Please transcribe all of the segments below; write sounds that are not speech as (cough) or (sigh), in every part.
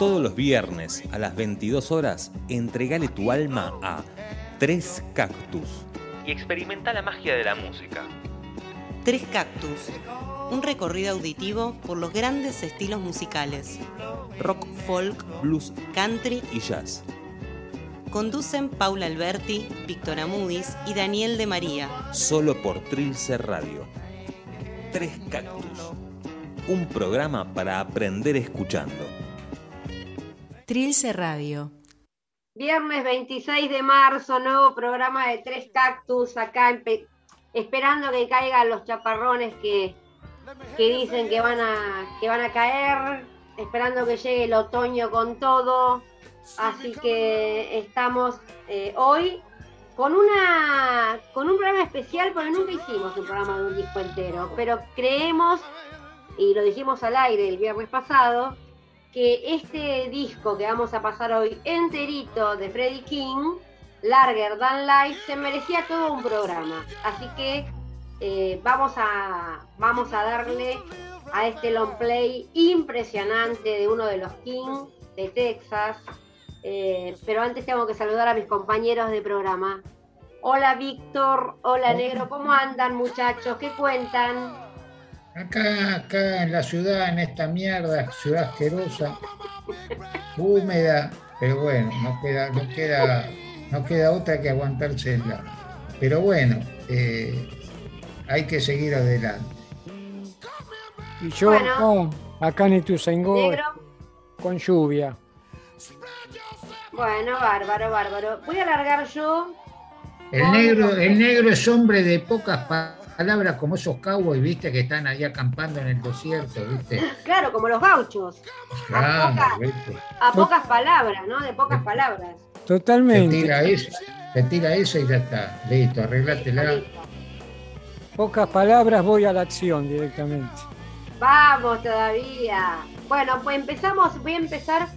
Todos los viernes a las 22 horas, entregale tu alma a Tres Cactus y experimenta la magia de la música. Tres Cactus, un recorrido auditivo por los grandes estilos musicales. Rock, folk, Blues country. y jazz. Conducen Paula Alberti, Víctor Amudis y Daniel de María. Solo por Trilce Radio. Tres Cactus. Un programa para aprender escuchando. Trilce Radio. Viernes 26 de marzo, nuevo programa de Tres Cactus, acá esperando que caigan los chaparrones que, que dicen que van, a, que van a caer, esperando que llegue el otoño con todo. Así que estamos eh, hoy con, una, con un programa especial, porque nunca hicimos un programa de un disco entero, pero creemos, y lo dijimos al aire el viernes pasado, que este disco que vamos a pasar hoy enterito de Freddie King, Larger Than Life, se merecía todo un programa. Así que eh, vamos, a, vamos a darle a este long play impresionante de uno de los King de Texas. Eh, pero antes tengo que saludar a mis compañeros de programa. Hola Víctor, hola Negro, ¿cómo andan muchachos? ¿Qué cuentan? Acá, acá en la ciudad, en esta mierda, ciudad asquerosa, húmeda, pero bueno, no queda, no queda, no queda otra que aguantársela. Pero bueno, eh, hay que seguir adelante. Y yo Bueno. acá, acá en Ituzaingó, Negro. con lluvia. Bueno, bárbaro, bárbaro. Voy a largar yo. El negro, el negro es hombre de pocas pa- palabras, como esos cowboys, viste, que están ahí acampando en el desierto, viste. Claro, como los gauchos. Claro, poca- viste. A pocas palabras, ¿no? De pocas palabras. Te Totalmente. tira eso, te tira eso y ya está. Listo, arreglátela. Listo. Pocas palabras, voy a la acción directamente. Vamos todavía. Bueno, pues empezamos, voy a empezar,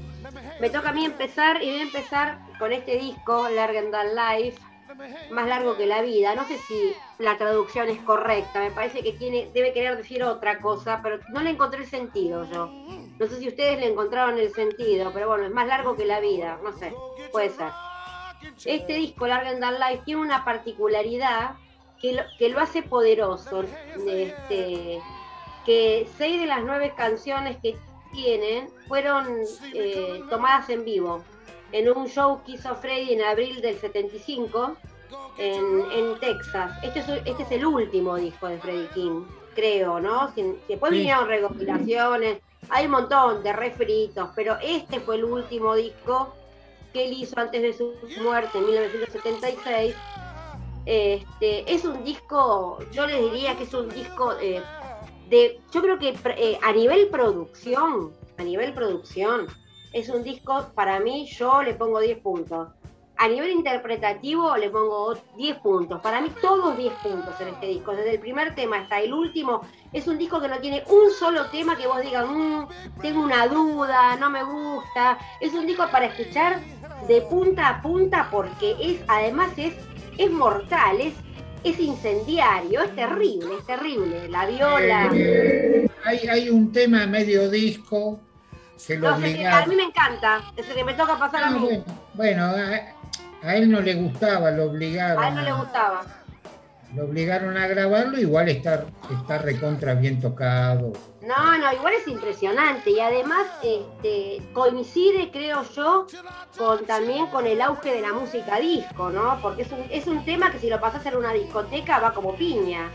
me toca a mí empezar y voy a empezar con este disco, Larger Than Life, más largo que la vida. No sé si la traducción es correcta, me parece que tiene, debe querer decir otra cosa, pero no le encontré el sentido yo. No sé si ustedes le encontraron el sentido, pero bueno, es más largo que la vida, no sé, puede ser. Este disco, Larger Than Life, tiene una particularidad que lo, que lo hace poderoso. Este, que seis de las nueve canciones que tienen fueron eh, tomadas en vivo en un show que hizo Freddy en abril del 75 en, en Texas. Este es, este es el último disco de Freddie King, creo, ¿no? Después Sí. vinieron recopilaciones, hay un montón de refritos, pero este fue el último disco que él hizo antes de su muerte en 1976. Este, es un disco, yo les diría que es un disco eh, de, yo creo que eh, a nivel producción, a nivel producción, es un disco, para mí, yo le pongo 10 puntos. A nivel interpretativo le pongo 10 puntos. Para mí todos 10 puntos en este disco. Desde el primer tema hasta el último. Es un disco que no tiene un solo tema que vos digas, "Mm, tengo una duda, no me gusta. Es un disco para escuchar de punta a punta porque es, además es, es mortal, es, incendiario, es terrible, es terrible. La viola. Eh, hay, hay un tema medio disco que lo No a mí me encanta, es el que me toca pasar a Ah, mí. bueno, bueno, a, a él no le gustaba, lo obligaron. A él no le gustaba. Lo obligaron a grabarlo, igual está, está recontra bien tocado. No, no, igual es impresionante y además este, coincide, creo yo, con también con el auge de la música disco, ¿no? Porque es un, es un tema que si lo pasas en una discoteca va como piña.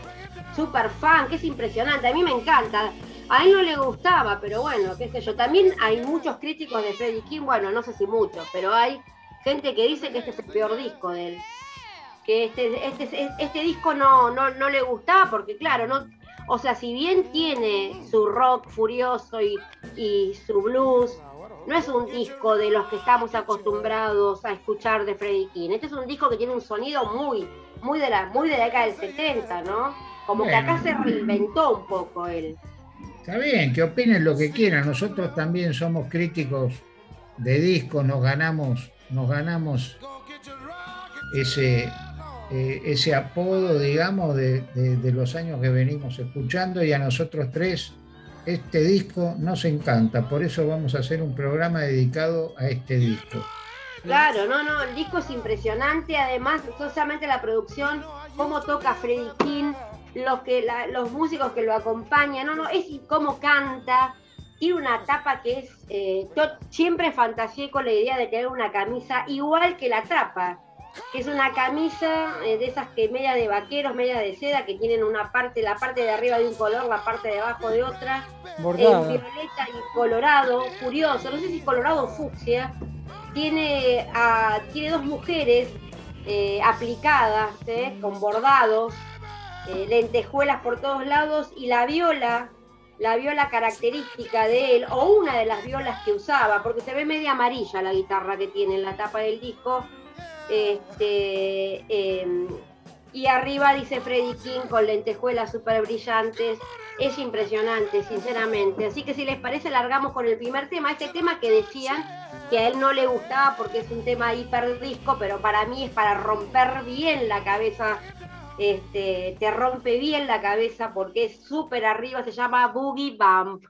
Super fan, que es impresionante, a mí me encanta. A él no le gustaba, pero bueno, qué sé yo. También hay muchos críticos de Freddie King, bueno, no sé si muchos, pero hay gente que dice que este es el peor disco de él. Que este, este, este disco no, no, no le gustaba porque, claro, no, o sea, si bien tiene su rock furioso y, y su blues, no es un disco de los que estamos acostumbrados a escuchar de Freddie King. Este es un disco que tiene un sonido muy, muy de la, muy de la década del 70, ¿no? Como que acá se reinventó un poco él. Está bien, que opinen lo que quieran. Nosotros también somos críticos de discos, nos ganamos, nos ganamos ese, eh, ese apodo, digamos, de, los años que venimos escuchando y a nosotros tres este disco nos encanta, por eso vamos a hacer un programa dedicado a este disco. Claro, no, no, el disco es impresionante, además, solamente la producción, cómo toca Freddie King, los, que, los músicos que lo acompañan, no, no, es cómo canta, tiene una tapa que es, eh, yo siempre fantaseé con la idea de tener una camisa igual que la tapa, que es una camisa eh, de esas que media de vaqueros, media de seda, que tienen una parte, la parte de arriba de un color, la parte de abajo de otra, en violeta y colorado, curioso, no sé si colorado o fucsia, tiene, tiene dos mujeres eh, aplicadas, con bordados, lentejuelas por todos lados, y la viola la viola característica de él, o una de las violas que usaba, porque se ve media amarilla la guitarra que tiene en la tapa del disco. Este, em, y arriba dice Freddie King con lentejuelas súper brillantes. Es impresionante, sinceramente. Así que si les parece, largamos con el primer tema. Este tema que decían que a él no le gustaba porque es un tema hiper disco, pero para mí es para romper bien la cabeza este, te rompe bien la cabeza porque es súper arriba, se llama Boogie Bump.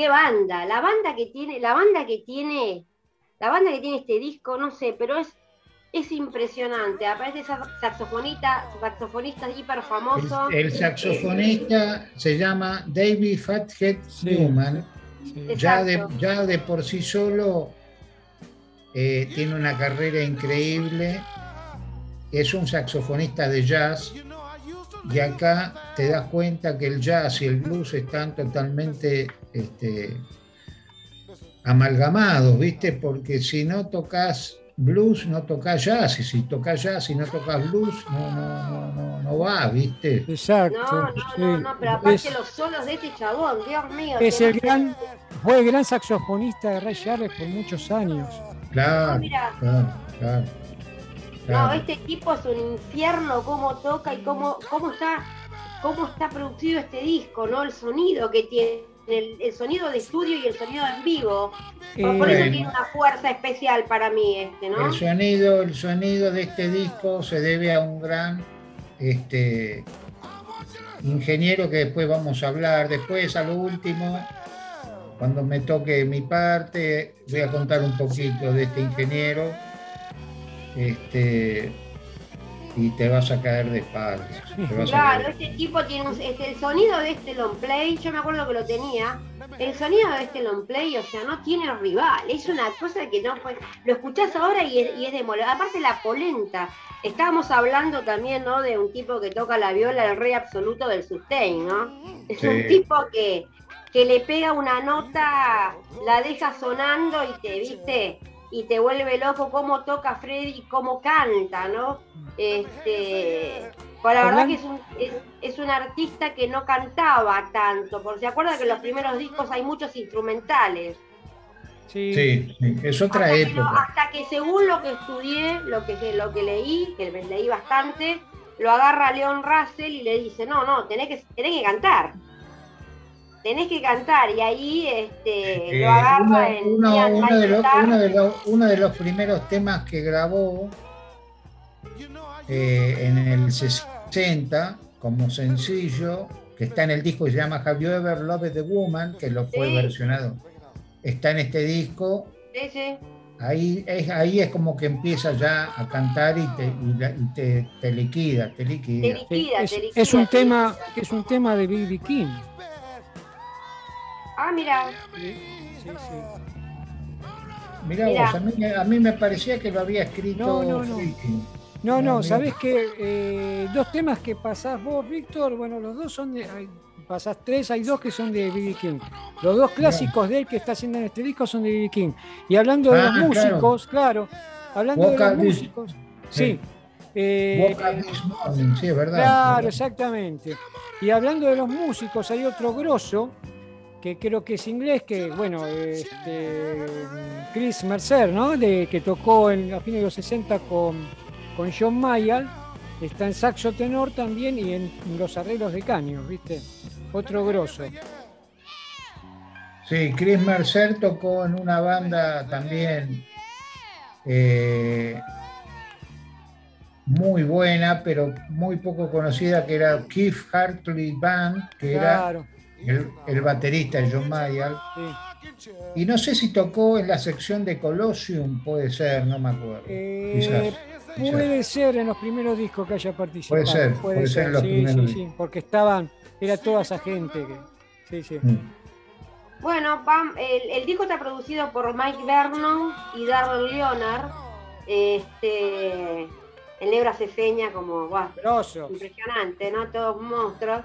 Qué banda, la banda que tiene, la banda que tiene, la banda que tiene este disco, no sé, pero es, es impresionante. Aparece saxofonista, saxofonista hiper famoso. El, saxofonista se llama David Fathead Newman. Ya, de, ya de por sí solo eh, tiene una carrera increíble. Es un saxofonista de jazz y acá te das cuenta que el jazz y el blues están totalmente este, amalgamados, ¿viste? Porque si no tocas blues, no tocas jazz, y si tocas jazz y no tocas blues, no, no, no, no, va, ¿viste? Exacto. No, no, no, no, pero aparte los solos de este chabón, Dios mío. Es el gran, fue el gran saxofonista de Ray Charles por muchos años. Claro, claro, claro. No, este tipo es un infierno cómo toca y cómo, cómo está cómo está producido este disco, ¿no? El sonido que tiene, el, sonido de estudio y el sonido en vivo. Por, eso tiene una fuerza especial para mí este, ¿no? El sonido, el sonido de este disco se debe a un gran este ingeniero que después vamos a hablar. Después a lo último, cuando me toque mi parte, voy a contar un poquito de este ingeniero este, y te vas a caer de espaldas. Claro, este tipo tiene un, este, el sonido de este long play, yo me acuerdo que lo tenía, el sonido de este long play, o sea, no tiene rival, es una cosa que no puede, lo escuchás ahora y es, y es aparte la polenta, estábamos hablando también, ¿no? De un tipo que toca la viola, el rey absoluto del sustain, ¿no? (laughs) Es un tipo que, que le pega una nota, la deja sonando y te, viste, y te vuelve loco cómo toca Freddy y cómo canta, ¿no? Este, pues la verdad que es un, es, un artista que no cantaba tanto, porque se acuerda que en los primeros discos hay muchos instrumentales. Sí, sí es otra hasta época. Que hasta que según lo que estudié, lo que, lo que leí, que leí bastante, lo agarra Leon Russell y le dice, no, no, tenés que, tenés que cantar tenés que cantar y ahí este, lo eh, agarra en uno, de los, uno, de los, primeros temas que grabó eh, en el 60 como sencillo, que está en el disco que se llama Have You Ever Loved the Woman, que lo fue versionado. Está en este disco. Sí, sí. Ahí es, ahí es como que empieza ya a cantar y te, te, te, liquida, te liquida. Te liquida, es, te liquida, es un tema, es un tema de B.B. King. Ah, mira. Sí, sí, Mira, vos, a mí, me parecía que lo había escrito. No, no, no. No, no, sabés que eh, dos temas que pasás vos, Víctor, bueno, los dos son de. pasás tres, hay dos que son de B.B. King. Los dos clásicos de él que está haciendo en este disco son de B.B. King. Y hablando de los ah, músicos, claro, hablando de los músicos, sí. Eh, sí, es verdad. Claro, exactamente. Y hablando de los músicos, hay otro grosso que creo que es inglés, que bueno, este, Chris Mercer, ¿no? De, que tocó en, a fines de los 60 con, con John Mayall, está en saxo tenor también y en, los arreglos de caños, ¿viste? Otro grosso. Sí, Chris Mercer tocó en una banda también eh, muy buena, pero muy poco conocida, que era Keith Hartley Band, que era el, baterista John Mayall. Y no sé si tocó en la sección de Colosseum, puede ser, no me acuerdo. Eh, puede ser en los primeros discos que haya participado. Puede ser, puede, ser, en los primeros sí, porque estaban, era toda esa gente que. Sí, sí. Mm. Bueno, el, disco está producido por Mike Vernon y Darren Leonard. Este, el negro hace seña como, impresionante, ¿no? Todos monstruos.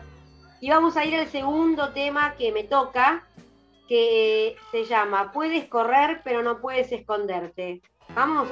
Y vamos a ir al segundo tema que me toca, que se llama Puedes correr pero no puedes esconderte. ¿Vamos?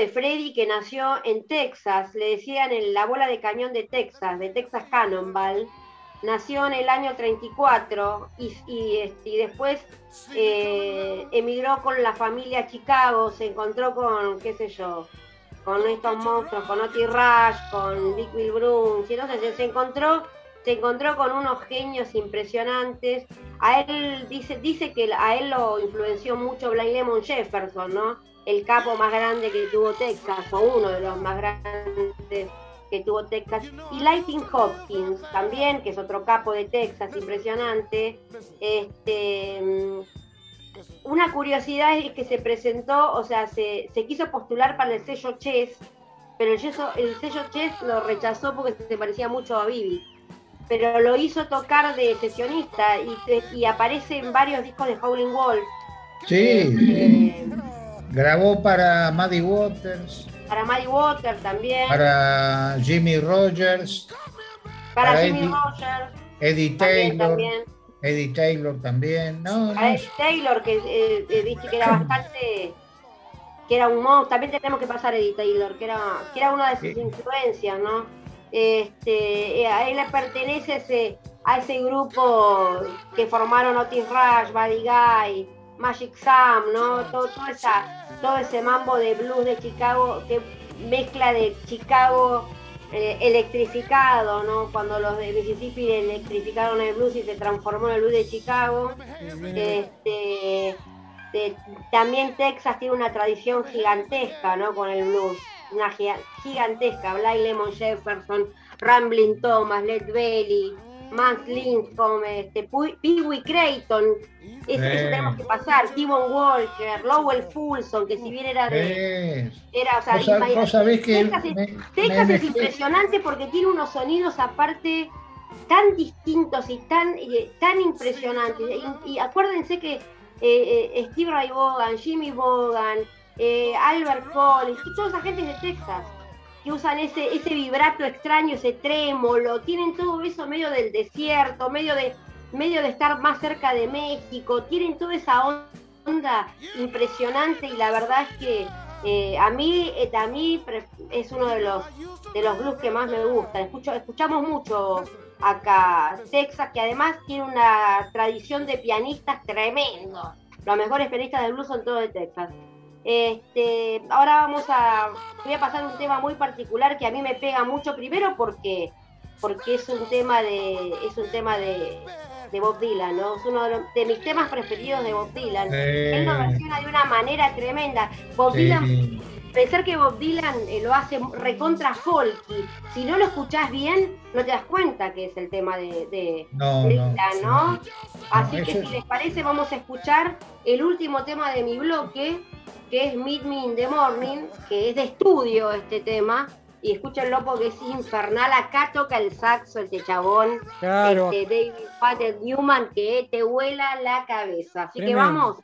De Freddy que nació en Texas, le decían en la bola de cañón de Texas, de Texas Cannonball. Nació en el año 34 y, y, después eh, emigró con la familia a Chicago, se encontró con, qué sé yo, con estos monstruos, con Otis Rush, con Dick Wilbrun, y entonces se encontró, se encontró con unos genios impresionantes. A él dice, dice que a él lo influenció mucho Blind Lemon Jefferson, ¿no? El capo más grande que tuvo Texas, o uno de los más grandes que tuvo Texas, y Lightning Hopkins también, que es otro capo de Texas, impresionante. Este, mm, una curiosidad es que se presentó, o sea, se, quiso postular para el sello Chess, pero el, el sello Chess lo rechazó porque se parecía mucho a Bibi. Pero lo hizo tocar de sesionista y, y aparece en varios discos de Howling Wolf. Sí. Eh, Grabó para Maddie Waters. Para Maddie Waters también. Para Jimmy Rogers. Para, Jimmy Rogers. Eddie Taylor. Eddie Taylor también. No, Eddie Taylor, que eh, eh que era (coughs) bastante. que era un monstruo. También tenemos que pasar a Eddie Taylor, que era, que era una de sus influencias, ¿no? Este, eh, a él le pertenece ese, a ese grupo que formaron Otis Rush, Buddy Guy, Magic Sam, ¿no? Todo, esa, todo ese mambo de blues de Chicago, que mezcla de Chicago eh, electrificado, ¿no? Cuando los de Mississippi electrificaron el blues y se transformó en el blues de Chicago. Este, también Texas tiene una tradición gigantesca, ¿no? Con el blues, una gigantesca. Blind Lemon Jefferson, Rambling Thomas, Led Belly, Max Lindstrom, este, Pee Wee Creighton, eso, tenemos que pasar, Timon Walker, Lowell Fulson, que si bien era de. Era, o sea, Texas, es, impresionante porque tiene unos sonidos aparte tan distintos y tan, tan impresionantes. Y, acuérdense que eh, eh, Steve Ray Vaughan, Jimmy Vaughan, eh, Albert Collins, toda esa gente es de Texas que usan ese, ese vibrato extraño, ese trémolo, tienen todo eso medio del desierto, medio de, medio de estar más cerca de México, tienen toda esa onda impresionante y la verdad es que eh, a mí, eh, a mí es uno de los de los blues que más me gustan. Escucho, escuchamos mucho acá Texas, que además tiene una tradición de pianistas tremendo. Los mejores pianistas de blues son todos de Texas. Este, ahora vamos a voy a pasar un tema muy particular que a mí me pega mucho primero porque porque es un tema de es un tema de, de Bob Dylan, ¿no? Es uno de, mis temas preferidos de Bob Dylan. Él lo versiona de una manera tremenda. Bob Dylan pensar que Bob Dylan eh, lo hace recontra folky, si no lo escuchás bien, no te das cuenta que es el tema de, de Dylan, ¿no? Así que si les parece, vamos a escuchar el último tema de mi bloque, que es Meet Me in the Morning, que es de estudio este tema. Y escúchenlo porque es infernal. Acá toca el saxo, este chabón. Claro. Este David Pater Newman, que te vuela la cabeza. Así que vamos.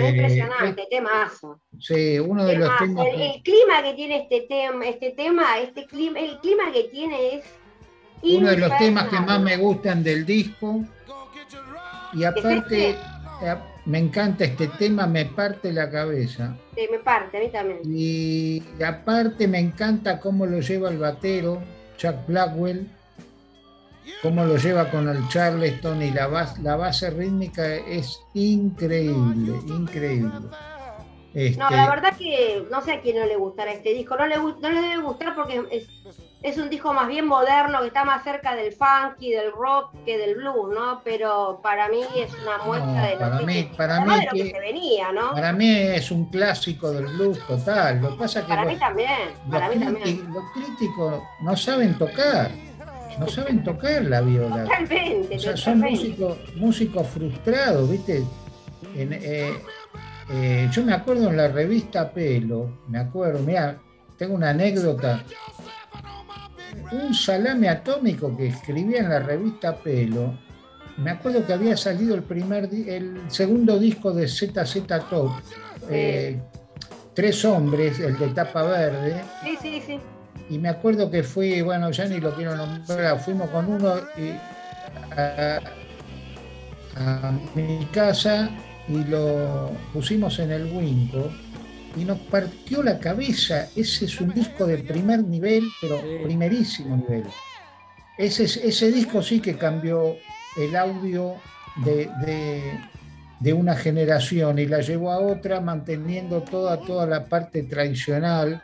Bueno, impresionante, temazo. Sí, uno de los temas. El, clima que tiene este tema, este tema, este clima, el clima que tiene es. Uno de los temas que más me gustan del disco. Y aparte, eh, me encanta este tema, me parte la cabeza. Sí, me parte, a mí también. Y aparte me encanta cómo lo lleva el batero, Chuck Blackwell cómo lo lleva con el Charleston y la base, la base rítmica es increíble, increíble. No, la este, verdad que no sé a quién no le gustará este disco, no le, no le debe gustar porque es, es un disco más bien moderno, que está más cerca del funk y del rock que del blues, ¿no? Pero para mí es una muestra de, lo, para que, mí, para mí que, se venía, ¿no? Para mí es un clásico del blues total. Lo pasa que para mí también, para mí también. Los críticos no saben tocar no saben tocar la viola. Totalmente. O sea, son músicos, músicos frustrados, ¿viste? Eh, eh, yo me acuerdo en la revista Pelo, me acuerdo, mira, tengo una anécdota. Un salame atómico que escribía en la revista Pelo, me acuerdo que había salido el primer el segundo disco de ZZ Top, eh, Tres Hombres, el de tapa verde. Sí, sí, sí y me acuerdo que fui, bueno, ya ni lo quiero nombrar, fuimos con uno a, mi casa y lo pusimos en el Winco y nos partió la cabeza. Ese es un disco de primer nivel, pero primerísimo nivel. Ese, ese disco sí que cambió el audio de, de, una generación y la llevó a otra manteniendo toda, toda la parte tradicional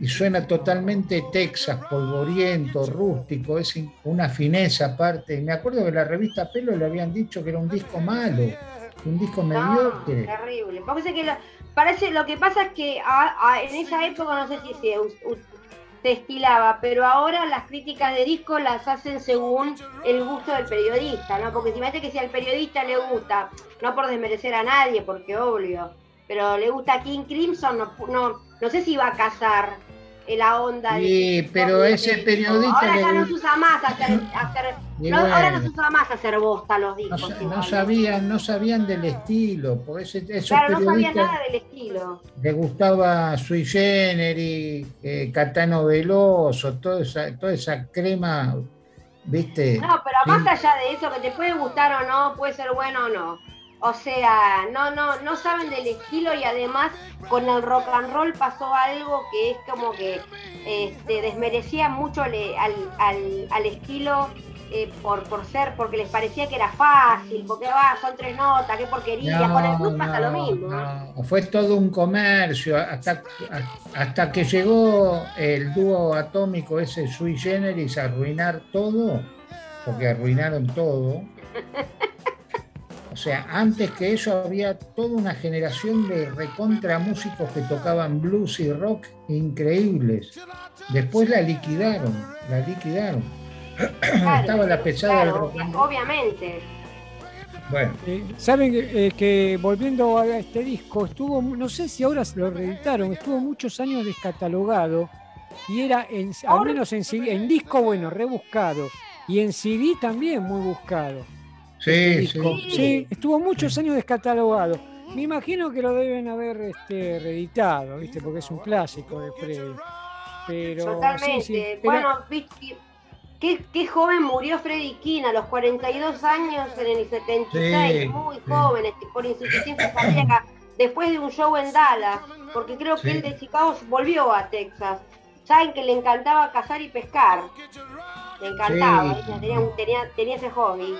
y suena totalmente Texas, polvoriento, rústico, es una fineza aparte. Me acuerdo que la revista Pelo le habían dicho que era un disco malo, un disco mediocre. Terrible. que lo, parece, lo que pasa es que en esa época no sé si se, se estilaba, pero ahora las críticas de disco las hacen según el gusto del periodista, ¿no? Porque si me que si al periodista le gusta, no por desmerecer a nadie, porque obvio, pero le gusta King Crimson, no, no, no sé si va a casar la onda. Sí, pero ese periodista. Ahora ya no se usa más hacer. Ahora no se usa más hacer bosta los discos. No, sabían, no sabían del estilo. Porque ese, claro, no sabían nada del estilo. Le gustaba Sui Generis, eh, Catano Veloso, toda esa, toda esa crema. ¿Viste? No, pero más allá de eso, que te puede gustar o no, puede ser bueno o no o sea, no, no, no saben del estilo y además con el rock and roll pasó algo que es como que este, desmerecía mucho al, al, estilo eh, por, por ser, porque les parecía que era fácil, porque va, son tres notas, qué porquería, con el blues pasa lo mismo. No, fue todo un comercio, hasta, hasta que llegó el dúo atómico ese sui generis a arruinar todo, porque arruinaron todo. (laughs) O sea, antes que eso había toda una generación de recontra músicos que tocaban blues y rock increíbles. Después la liquidaron, la liquidaron. (clears throat) Estaba la pesada del rock. Obviamente. Bueno. Eh, Saben eh, que volviendo a este disco, estuvo, no sé si ahora se lo reeditaron, estuvo muchos años descatalogado y era, en, al menos en, en disco, bueno, rebuscado y en CD también muy buscado. Sí, sí, sí. estuvo muchos años descatalogado. Me imagino que lo deben haber este, reeditado, ¿viste? Porque es un clásico de Freddy. Pero, Totalmente. Bueno, qué, qué, joven murió Freddy King a los 42 años en el 76, muy joven, este, por insuficiencia cardíaca, después de un show en Dallas, porque creo que él de Chicago volvió a Texas. Saben que le encantaba cazar y pescar. Le encantaba, tenía, tenía, tenía ese hobby.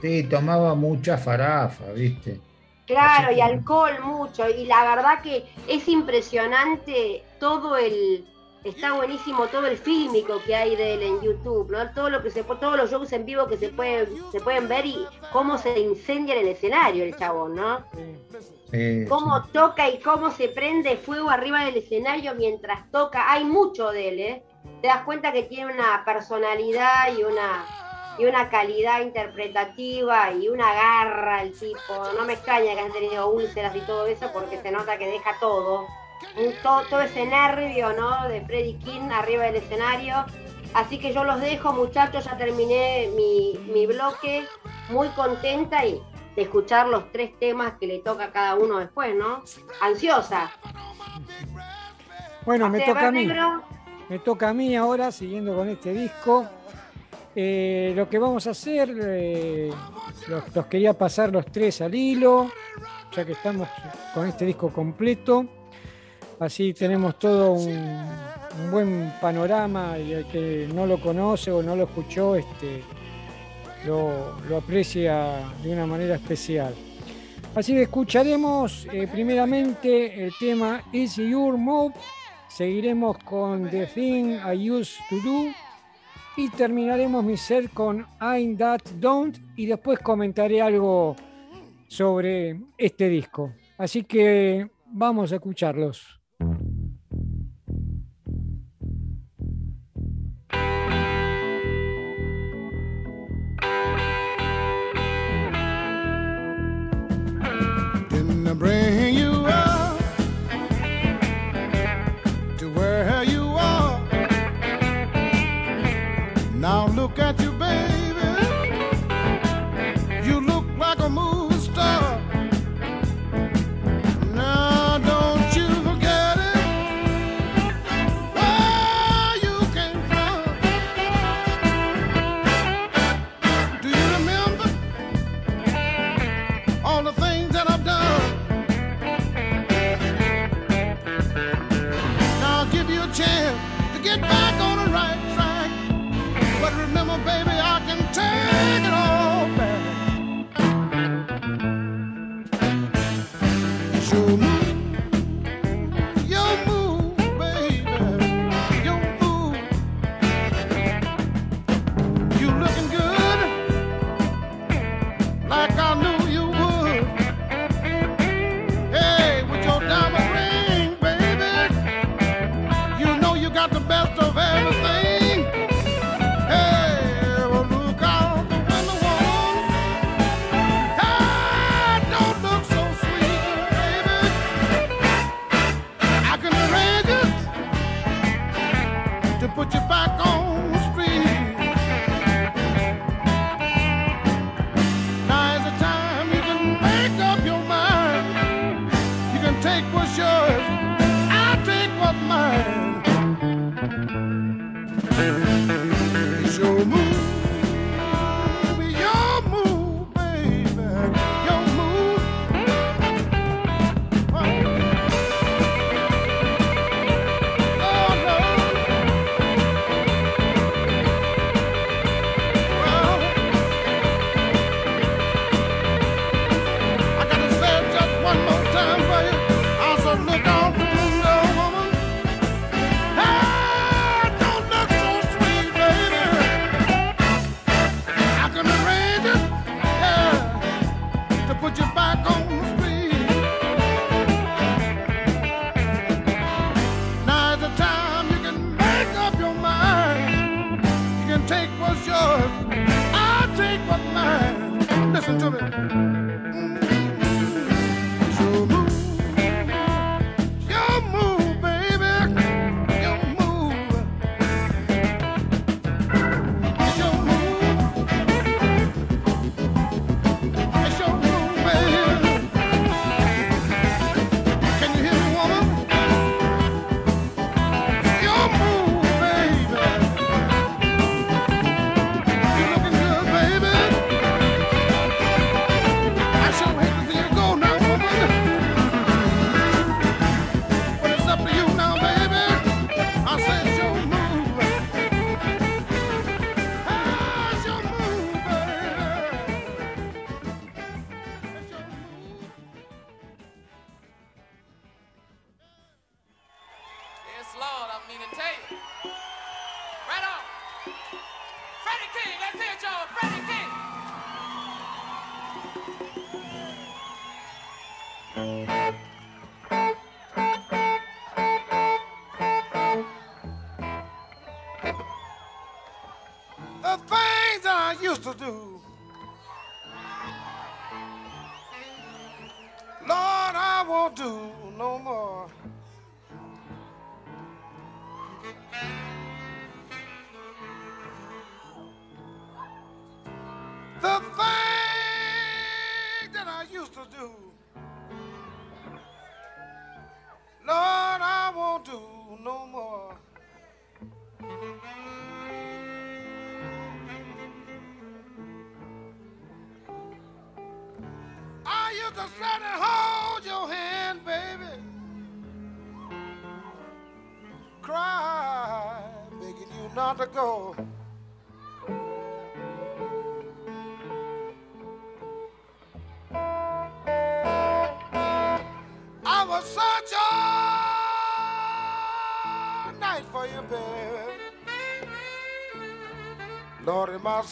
Sí, tomaba mucha farafa, ¿viste? Claro, y alcohol mucho. Y la verdad que es impresionante todo el. Está buenísimo todo el fílmico que hay de él en YouTube, ¿no? Todo lo que se todos los shows en vivo que se pueden, se pueden ver y cómo se incendia en el escenario el chabón, ¿no? cómo toca y cómo se prende fuego arriba del escenario mientras toca. Hay mucho de él, ¿eh? Te das cuenta que tiene una personalidad y una y una calidad interpretativa y una garra el tipo. No me extraña que han tenido úlceras y todo eso porque se nota que deja todo. todo, ese nervio ¿no? de Freddy King arriba del escenario. Así que yo los dejo muchachos, ya terminé mi, mi bloque, muy contenta y de escuchar los tres temas que le toca a cada uno después, ¿no? Ansiosa. Bueno, me toca a mí. Me toca a mí ahora, siguiendo con este disco. Eh, lo que vamos a hacer, eh, los, quería pasar los tres al hilo, ya que estamos con este disco completo. Así tenemos todo un, buen panorama y el que no lo conoce o no lo escuchó, este, lo, aprecia de una manera especial. Así que escucharemos eh, primeramente el tema Is Your Move Seguiremos con The Thing I Used to Do y terminaremos mi set con I'm That Don't y después comentaré algo sobre este disco. Así que vamos a escucharlos. Look at you, baby.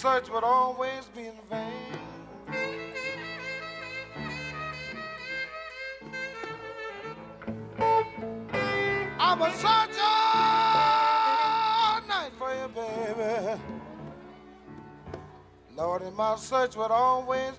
search would always be in vain. I would search all night for you, baby. Lord, and my search would always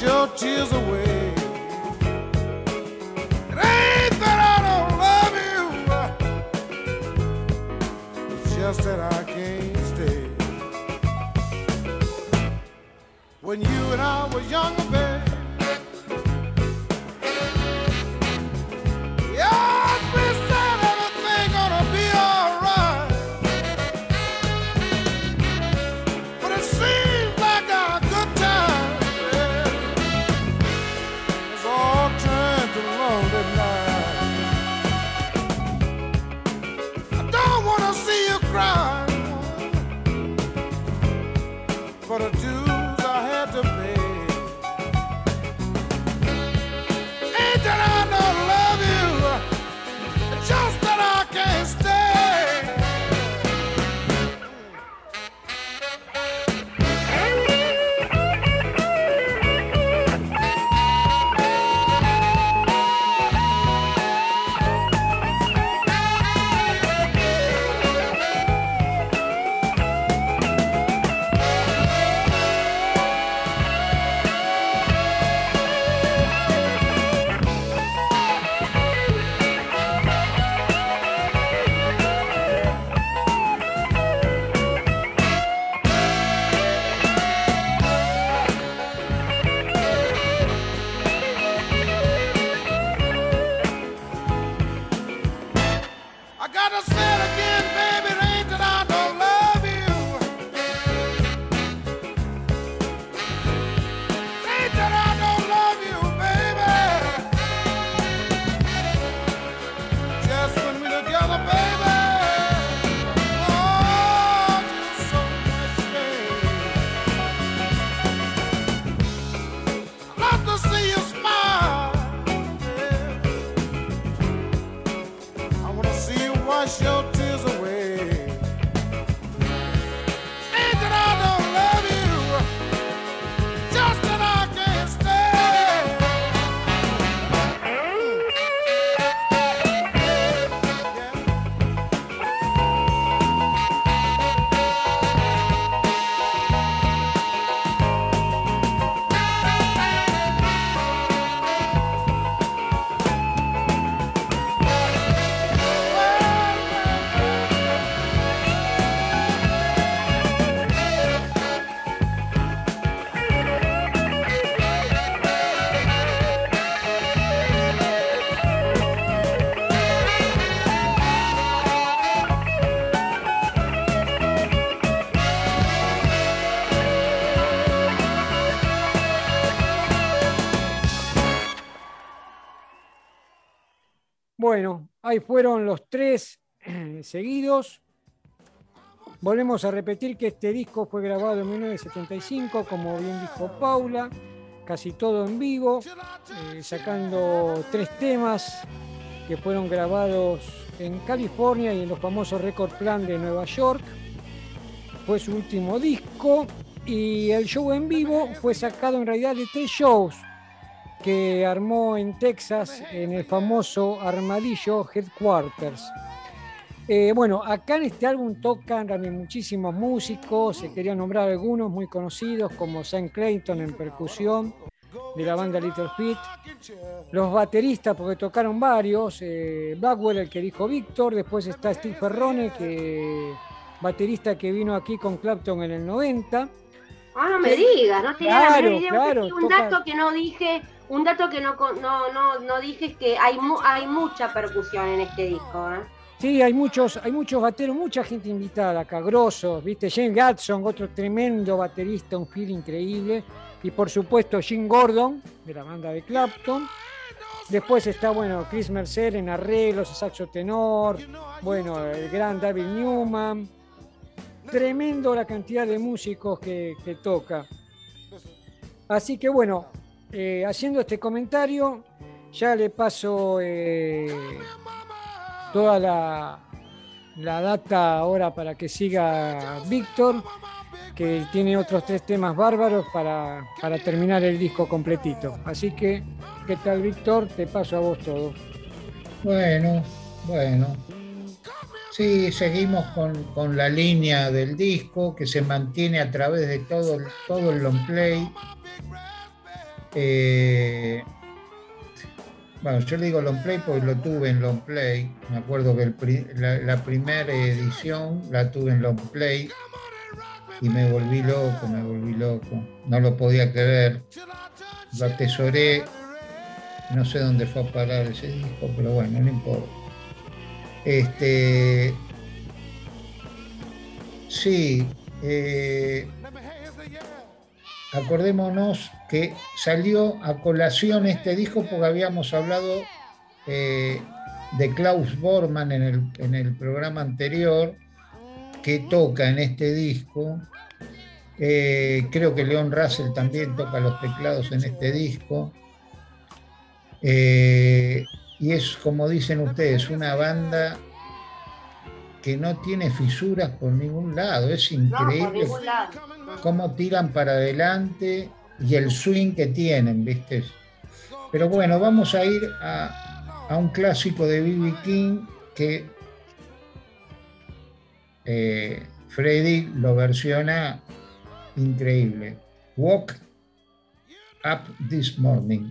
Your Bueno, ahí fueron los tres eh, seguidos. Volvemos a repetir que este disco fue grabado en 1975, como bien dijo Paula, casi todo en vivo, eh, sacando tres temas que fueron grabados en California y en los famosos Record Plan de Nueva York. Fue su último disco y el show en vivo fue sacado en realidad de tres shows que armó en Texas en el famoso Armadillo Headquarters. Eh, bueno, acá en este álbum tocan también muchísimos músicos, se quería nombrar algunos muy conocidos como Sam Clayton en percusión de la banda Little Feat, los bateristas porque tocaron varios, eh, Blackwell el que dijo Víctor, después está Steve Ferrone, que baterista que vino aquí con Clapton en el 90. Ah, no me digas, no tenía la Claro, menor idea. claro, un toca- dato que no dije, un dato que no, no, no, no dije es que hay, hay mucha percusión en este disco. ¿eh? Sí, hay muchos, hay muchos bateros, mucha gente invitada acá, grosos, ¿viste? James Gatson, otro tremendo baterista, un feel increíble. Y por supuesto Jim Gordon, de la banda de Clapton. Después está, bueno, Chris Mercer en arreglos, saxo tenor. Bueno, el gran David Newman. Tremendo la cantidad de músicos que toca. Así que bueno, eh, haciendo este comentario, ya le paso eh, toda la, la data ahora para que siga Víctor, que tiene otros tres temas bárbaros para, para terminar el disco completito. Así que, ¿qué tal Víctor? Te paso a vos todo. Bueno, bueno. Sí, seguimos con, la línea del disco que se mantiene a través de todo, todo el long play. Eh, bueno, yo le digo long play porque lo tuve en long play. Me acuerdo que la, primera edición la tuve en long play y me volví loco, me volví loco. No lo podía creer. Lo atesoré. No sé dónde fue a parar ese disco, pero bueno, no importa. Este, sí, eh, acordémonos que salió a colación este disco porque habíamos hablado eh, de Klaus Bormann en el, en el, programa anterior, que toca en este disco. Eh, creo que Leon Russell también toca los teclados en este disco. Y es, como dicen ustedes, una banda que no tiene fisuras por ningún lado. Es increíble cómo tiran para adelante y el swing que tienen, ¿viste? Pero bueno, vamos a ir a, un clásico de B.B. King que eh, Freddy lo versiona increíble. Walk Up This Morning.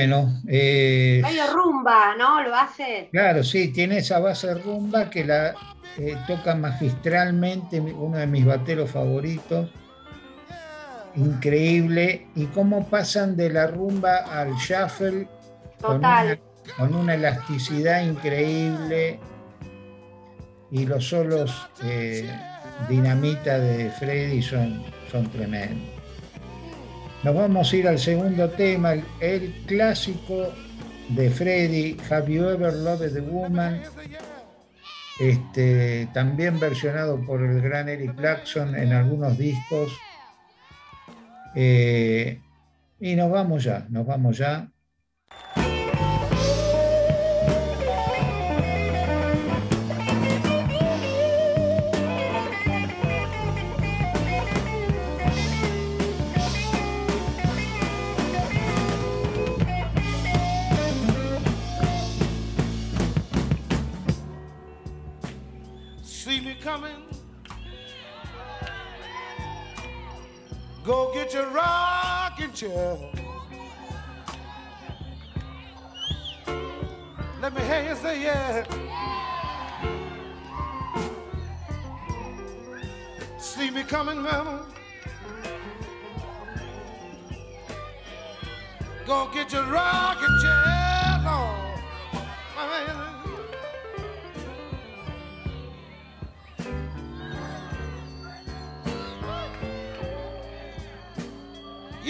Bueno, eh, Medio rumba, ¿no? Lo hace. claro, sí, tiene esa base rumba que la eh, toca magistralmente uno de mis bateros favoritos. Increíble. Y cómo pasan de la rumba al shuffle con una, con una elasticidad increíble. Y los solos eh, dinamita de Freddy son, son tremendos. Nos vamos a ir al segundo tema, el, clásico de Freddy, Have You Ever Loved a Woman? Este, también versionado por el gran Eric Clapton en algunos discos. Eh, y nos vamos ya, nos vamos ya. Get your rocking chair. Let me hear you say yeah. See me coming, mama. Go get your rocking chair, Lord.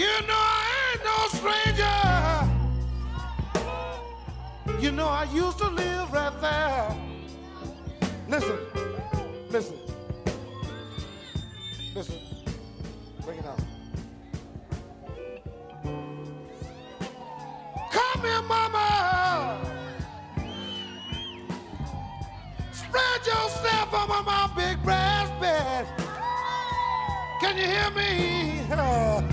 You know I ain't no stranger. You know I used to live right there. Listen, listen, listen. Bring it out. Come here, mama. Spread yourself over my big brass bed. Can you hear me? (laughs)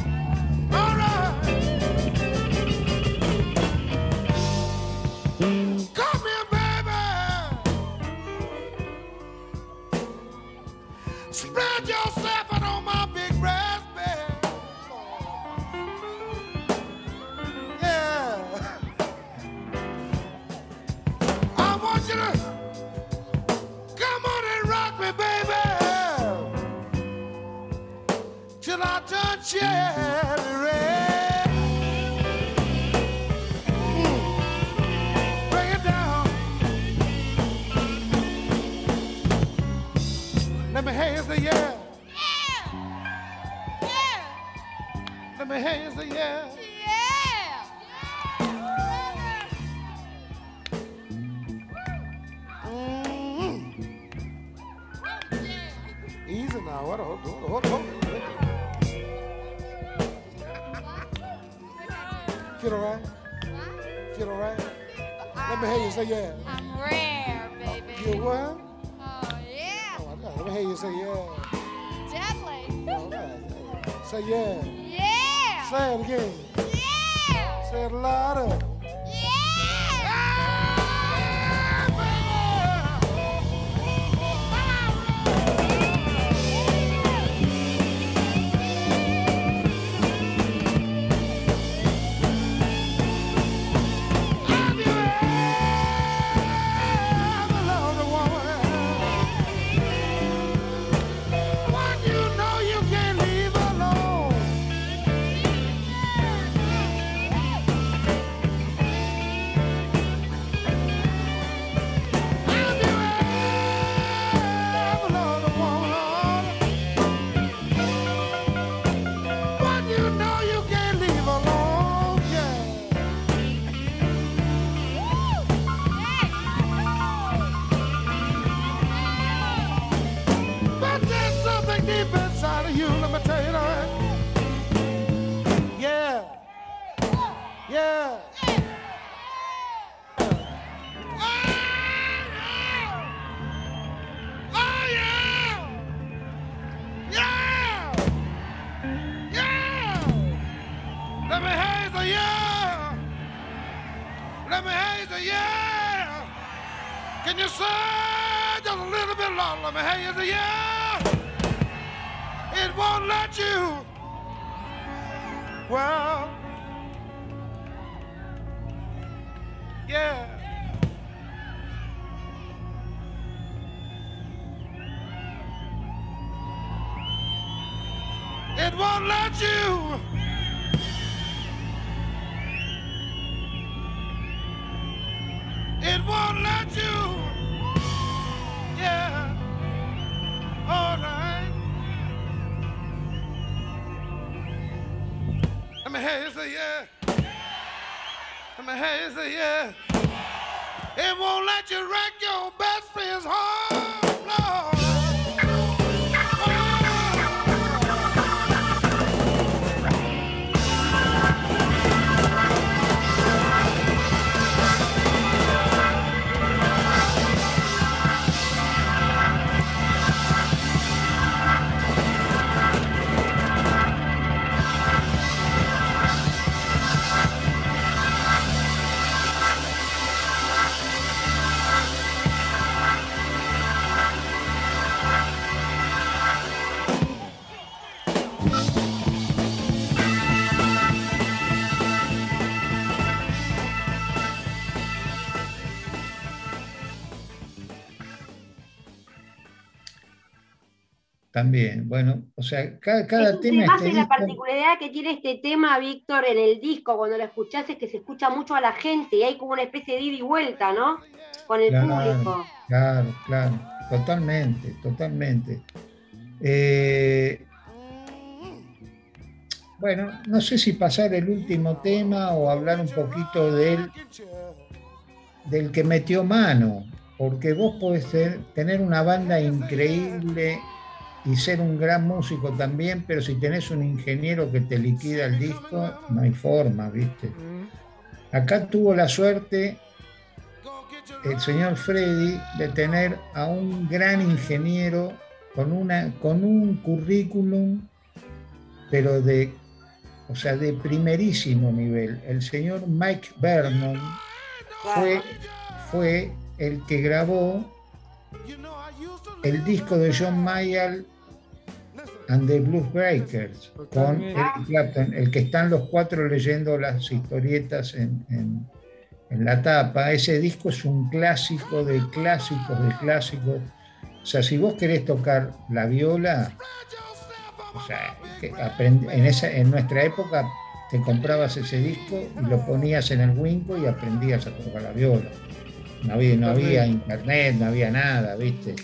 till I turn cherry red. Mm. Bring it down. Let me hear you say yeah. Let me hear you say yeah. Let me hear you say yeah. Can you say just a little bit louder? Let me hear you say, yeah. It won't let you. Well, yeah. It won't let you. Won't let you. Yeah. All right. Let me hear you say yeah. Let me hear you say yeah. It won't let you wreck your best friend's home, Lord. También, bueno, o sea, cada, cada es tema... este la particularidad que tiene este tema, Víctor, en el disco, cuando lo escuchás, es que se escucha mucho a la gente y hay como una especie de ida y vuelta, ¿no? Con el Claro. público. Claro, claro, totalmente, totalmente. Eh, bueno, no sé si pasar el último tema o hablar un poquito del, del que metió mano, porque vos podés tener una banda increíble y ser un gran músico también, pero si tenés un ingeniero que te liquida el disco, no hay forma, ¿viste? Acá tuvo la suerte el señor Freddy de tener a un gran ingeniero con, una, con un currículum, pero de, o sea, de primerísimo nivel. El señor Mike Vernon fue, fue el que grabó el disco de John Mayall and the Blues Breakers con Totalmente. Eric Clapton, el que están los cuatro leyendo las historietas en, en- en la tapa. Ese disco es un clásico de clásicos de clásicos. O sea, si vos querés tocar la viola, o sea, que aprend- en, esa, en nuestra época te comprabas ese disco y lo ponías en el Winco y aprendías a tocar la viola. No había, no había internet, no había nada, ¿viste?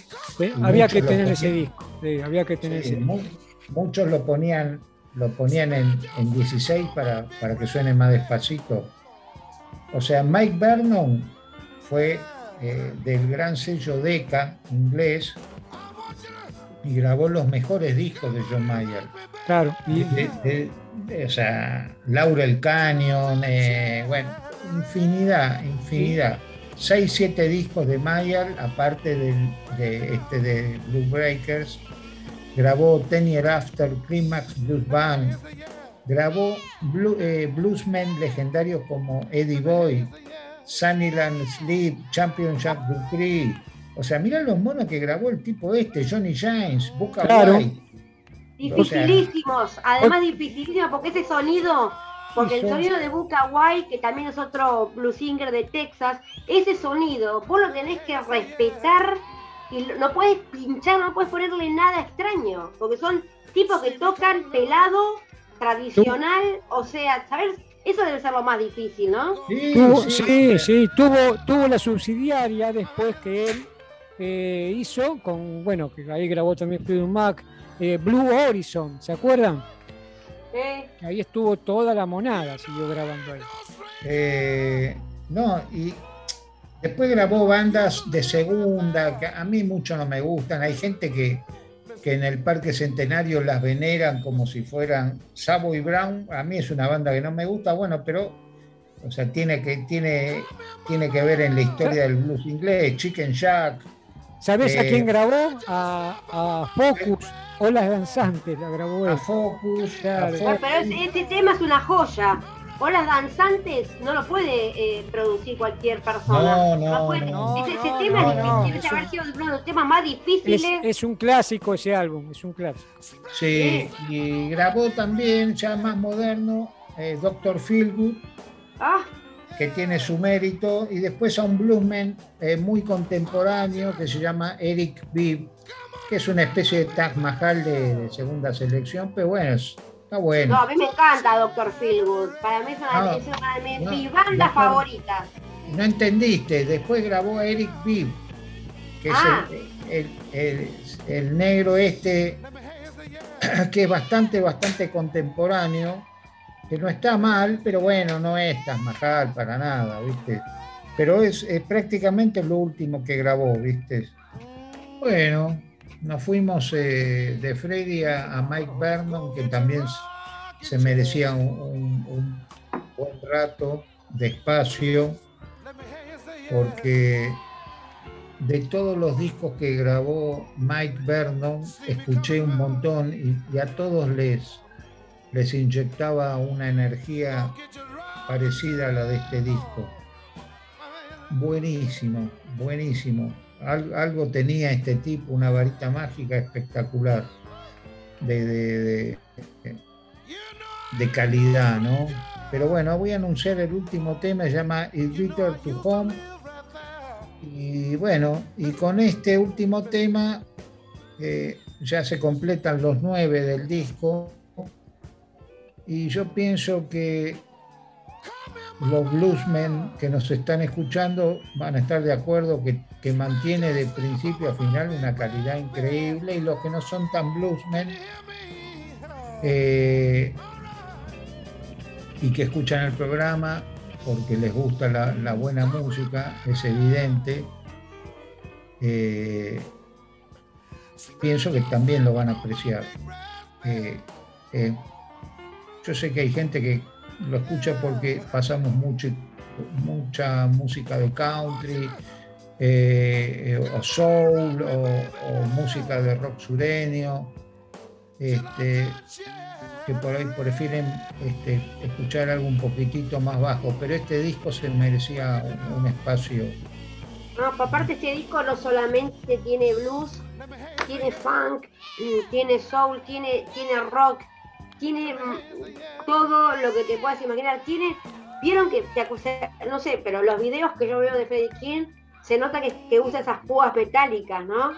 Había que ponían- ese disco. sí, había que tener Sí, ese mu- muchos lo ponían, lo ponían en, en 16 para, para que suene más despacito. O sea, Mike Vernon fue eh, del gran sello Decca inglés y grabó los mejores discos de John Mayer. Claro. Y, De- de- de- o sea, Laurel Canyon, eh, bueno, infinidad, infinidad. Seis, siete discos de Mayer, aparte del- de, este de Blue Breakers. Grabó Ten Year After, Climax Blues Band. Grabó eh, bluesmen legendarios como Eddie Boy, Sunnyland Sleep, Championship Dupree. O sea, mira los monos que grabó el tipo este, Johnny James, Booker Claro. White. O sea- Dificilísimos, además dificilísimos, porque ese sonido, porque el Son- sonido de Buca White, que también es otro blues singer de Texas, ese sonido, vos lo tenés que respetar y lo- no puedes pinchar, no puedes ponerle nada extraño, porque son tipos que tocan pelado, tradicional, o sea, ¿sabes? Eso debe ser lo más difícil, ¿no? Sí, sí, sí, sí, tuvo, tuvo la subsidiaria después que él eh, hizo, con, bueno, que ahí grabó también Fleetwood Mac, eh, Blue Horizon, ¿se acuerdan? Eh, Ahí estuvo toda la monada, siguió grabando ahí. Eh, no, y después grabó bandas de segunda, que a mí mucho no me gustan. Hay gente que, que en el Parque Centenario las veneran como si fueran Savoy Brown. A mí es una banda que no me gusta, bueno, pero o sea, tiene que, tiene, tiene que ver en la historia del blues inglés, Chicken Shack. ¿Sabés a Eh, quién grabó? A, a Focus, Olas Danzantes, la grabó él. A Focus, a Claro. Focus. pero ese, ese tema es una joya. Olas danzantes no lo puede eh, producir cualquier persona. No, no, puede- no, ese, ese no, tema no, es difícil, no, debe es haber un- sido uno de los temas más Es, difíciles. es un clásico ese álbum, es un clásico. Sí, y grabó también, ya más moderno, eh, Doctor Feelgood, Ah, que tiene su mérito, y después a un bluesman eh, muy contemporáneo que se llama Eric Bibb, que es una especie de Taj Mahal de, de segunda selección, pero bueno, es- está bueno. no, a mí me encanta Doctor Feelgood. Para mí es una, No, es una de mis, no, mis bandas favoritas. No entendiste, después grabó a Eric Bibb, que Ah. es el, el- el- el negro este, (clears throat) que es bastante, bastante contemporáneo, que no está mal, pero bueno, no es Taj Mahal para nada, ¿viste? Pero es, es prácticamente lo último que grabó, ¿viste? Bueno, nos fuimos eh, de Freddy a, Mike Vernon, que también se merecía un buen rato de espacio, porque de todos los discos que grabó Mike Vernon, escuché un montón y, y a todos les, les inyectaba una energía parecida a la de este disco. Buenísimo, buenísimo. Al- algo tenía este tipo, una varita mágica espectacular de, de- de- de calidad, ¿no? Pero bueno, voy a anunciar el último tema, se llama It Return to Home. Y bueno, y con este último tema eh, ya se completan los nueve del disco. Y yo pienso que los bluesmen que nos están escuchando van a estar de acuerdo que, que mantiene de principio a final una calidad increíble y los que no son tan bluesmen eh, y que escuchan el programa porque les gusta la, buena música, es evidente, eh, pienso que también lo van a apreciar. Eh, yo sé que hay gente que lo escucha porque pasamos mucho, mucha música de country, eh, o soul, o, música de rock sureño, este, que por ahí prefieren este, escuchar algo un poquitito más bajo, pero este disco se merecía un, espacio. No, aparte este disco no solamente tiene blues, tiene funk, tiene soul, tiene, tiene rock, tiene mm, todo lo que te puedas imaginar. Tiene, vieron que te acusé, no sé, pero los videos que yo veo de Freddie King se nota que, que usa esas púas metálicas, ¿no?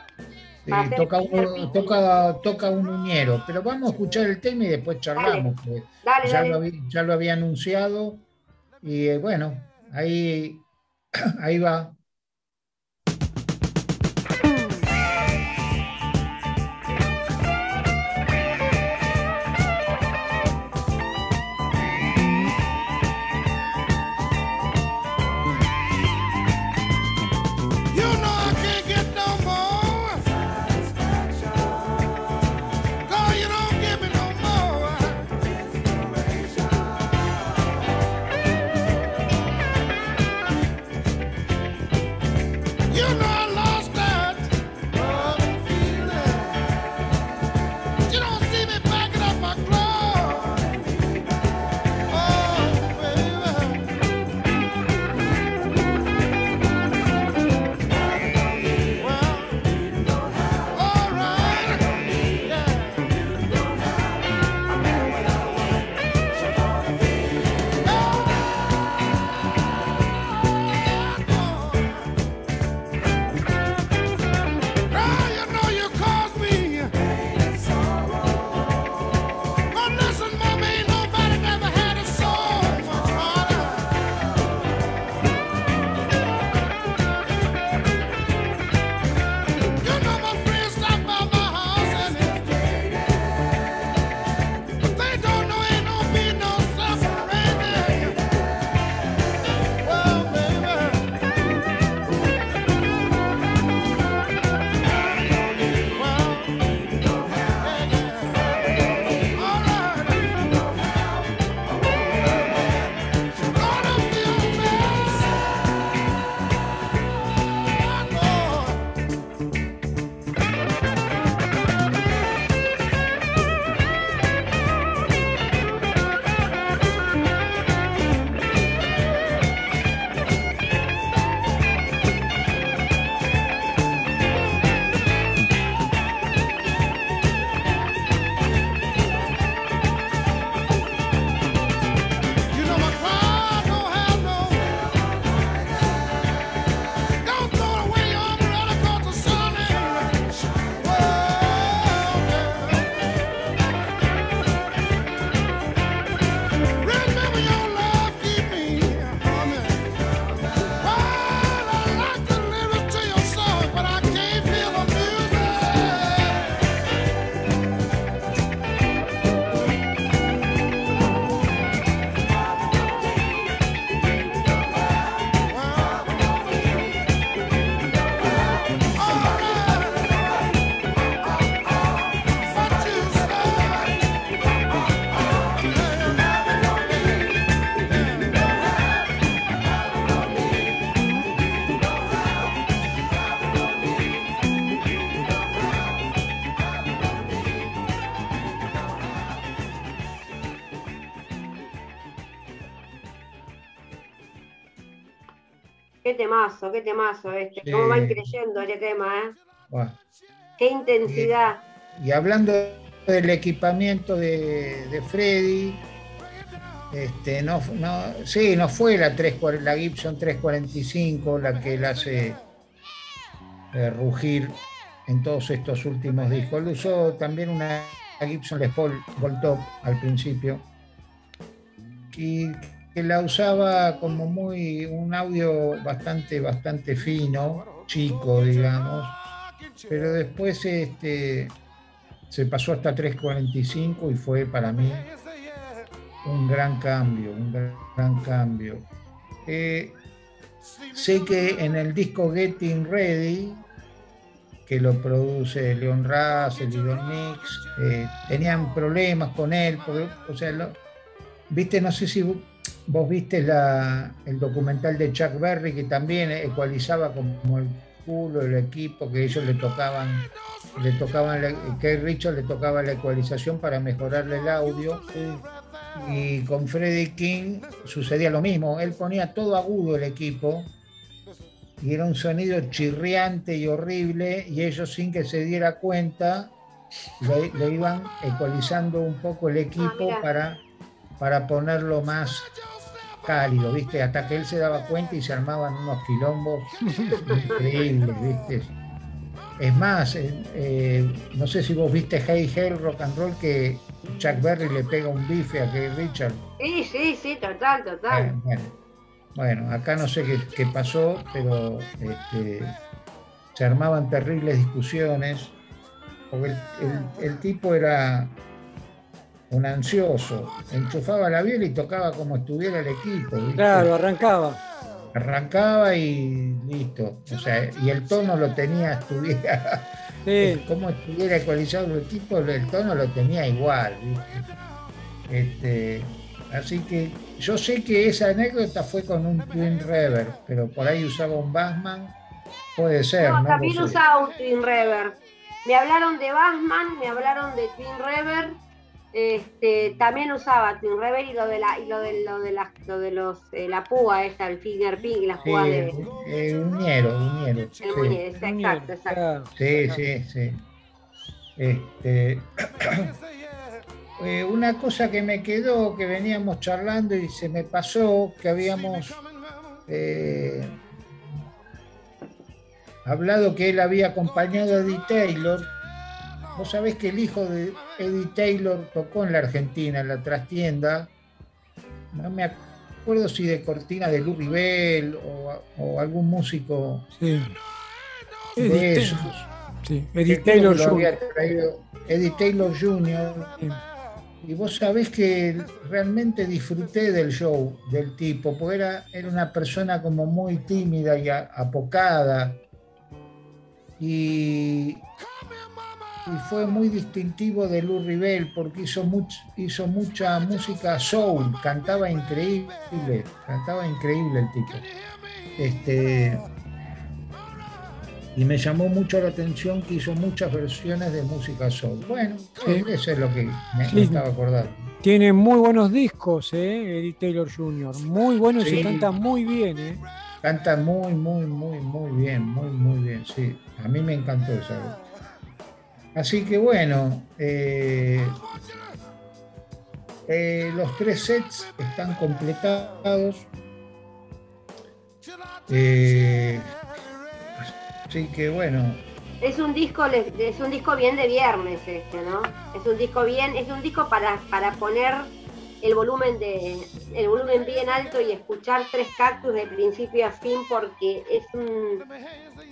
Sí, toca, un, toca, toca un uñero, pero vamos a escuchar el tema y después charlamos. porque Dale, ya, dale. lo, habí- ya lo había anunciado y eh, bueno, ahí, (clears throat) ahí va. Temazo, qué temazo este. Cómo van creyendo este tema, ¿eh? Bueno. Qué intensidad. Y hablando del equipamiento de, de Freddy, este, no, no, sí, no fue la, 3, la Gibson 345 la que la hace eh, rugir en todos estos últimos discos. Él usó también una Gibson Les Paul Gold Top al principio y que la usaba como muy un audio bastante bastante fino, chico, digamos, pero después este se pasó hasta 345 y fue para mí un gran cambio, un gran, cambio. Eh, sé que en el disco Getting Ready, que lo produce Leon Russell y Don eh, tenían problemas con él, o sea, viste, no sé si vos viste el documental de Chuck Berry, que también ecualizaba como el culo el equipo, que ellos le tocaban, le tocaban, que Richard le tocaba la ecualización para mejorarle el audio. Y con Freddie King sucedía lo mismo, él ponía todo agudo el equipo y era un sonido chirriante y horrible y ellos sin que se diera cuenta le, iban ecualizando un poco el equipo ah, para, para ponerlo más cálido, ¿viste? Hasta que él se daba cuenta y se armaban unos quilombos increíbles, ¿viste? Es más, eh, eh, no sé si vos viste Hey Hell Rock and Roll que Chuck Berry le pega un bife a Keith Richard. Sí, sí, sí, total, total. Bueno, acá no sé qué, pasó, pero este, se armaban terribles discusiones, porque el, tipo era un ansioso, enchufaba la viola y tocaba como estuviera el equipo. Claro, arrancaba. Arrancaba y listo. O sea, y el tono lo tenía, estuviera (laughs) como estuviera ecualizado el equipo, el tono lo tenía igual. Este, así que yo sé que esa anécdota fue con un Twin Reverb, pero por ahí usaba un Bassman, puede ser. No, también usaba un Twin Reverb. Me hablaron de Bassman, me hablaron de Twin Reverb este, también usaba Twin Rever y lo de la y lo de lo de la, lo de los eh, la púa esta, el finger ping, la púa de eh, un ñero, un ñero. El sí. exacto, exacto. Sí, sí, sí. Este, (clears throat) eh, una cosa que me quedó, que veníamos charlando y se me pasó, que habíamos hablado que él había acompañado a Eddie Taylor Vos sabés que el hijo de Eddie Taylor tocó en la Argentina, en la trastienda. No me acuerdo si de cortina de Lou Bell o, algún músico sí. de esos. Sí. Eddie Taylor Jr. Eddie Taylor Jr. Y vos sabés que realmente disfruté del show del tipo, porque era, era una persona como muy tímida y apocada. Y, y fue muy distintivo de Lou Ribel porque hizo, hizo mucha música soul, cantaba increíble, cantaba increíble el tipo. Este, y me llamó mucho la atención que hizo muchas versiones de música soul. Bueno, eso es lo que me, estaba acordando. Tiene muy buenos discos, ¿eh? Eddie Taylor Jr. Muy buenos y canta muy bien, ¿eh? Canta muy, muy, muy, muy bien, muy, muy bien, sí. A mí me encantó esa Así que bueno, eh, eh, los tres sets están completados. Eh, así que bueno. Es un disco, es un disco bien de viernes este, ¿no? Es un disco bien, es un disco para, para poner el volumen de el volumen bien alto y escuchar tres cactus de principio a fin porque es un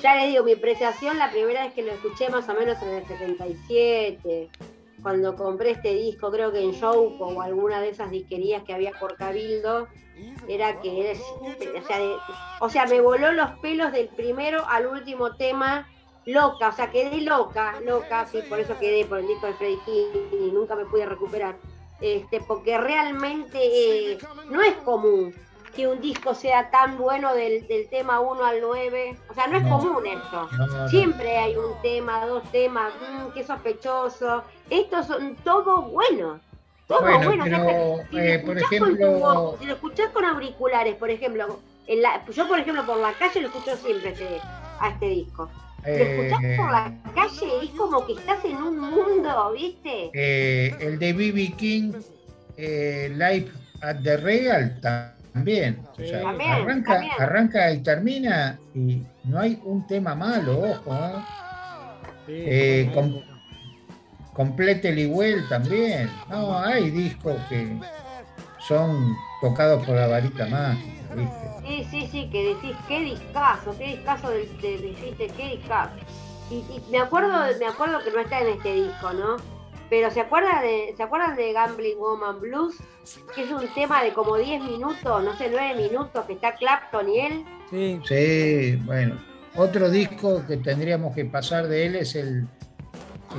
ya les digo mi apreciación la primera vez que lo escuché más o menos en el 77 cuando compré este disco creo que en Show o alguna de esas disquerías que había por Cabildo era que o, sea, o sea me voló los pelos del primero al último tema loca, o sea, quedé loca, loca, sí, por eso quedé por el disco de Freddy King y nunca me pude recuperar. Este, porque realmente eh, no es común que un disco sea tan bueno del, tema 1 al 9. O sea, no es común esto. Siempre hay un tema, dos temas, mmm, qué sospechoso. Estos son todos buenos. Todos buenos. si, lo eh, por ejemplo... si lo escuchás con auriculares, por ejemplo, en la- yo, por ejemplo, por la calle lo escucho siempre este- a este disco. Lo escuchás Eh, por la calle es como que estás en un mundo, ¿viste? eh, el de B.B. King, eh, Live at the Regal, también. O sea. También, arranca, también. arranca y termina y no hay un tema malo, ojo. ¿eh? Sí, Eh. Complete también. No, hay discos que son tocados por la varita mágica, ¿viste? Sí, sí, sí, que decís, qué discazo, qué discazo del, de, dijiste, qué discazo. Y, y me acuerdo, me acuerdo que no está en este disco, ¿no? Pero ¿se acuerdan de, ¿se acuerdan de Gambling Woman Blues? Que es un tema de como 10 minutos, no sé, 9 minutos, que está Clapton y él. Sí, Sí, bueno. Otro disco que tendríamos que pasar de él es el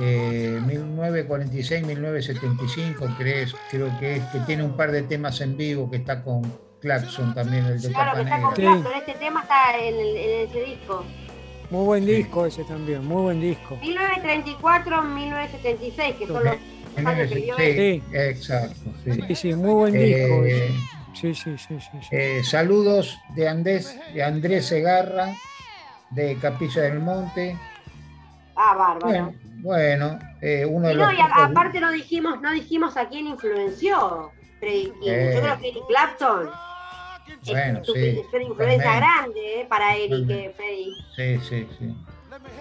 eh, 1946-1975, creo, creo que es, que tiene un par de temas en vivo, que está con Claxon también, el de Claro, que está con Negra. Sí. Clapton, este tema está en, el- en ese disco. Muy buen disco ese también, muy buen disco. 1934-1976, que son los años que vivió sí, exacto. sí. Sí, sí, muy buen disco. Eh, ese. Sí, sí, sí, sí. sí. eh, saludos de Andrés, de Andrés Segarra, de Capilla del Monte. Ah, bárbaro. Bueno, bueno, eh, uno de Y los no, y a- aparte no dijimos, no dijimos a quién influenció Freddie King. Eh. Yo creo que Clapton Bueno, es, sí, es una influencia grande eh, para Eric, eh, Freddie. Sí, sí, sí.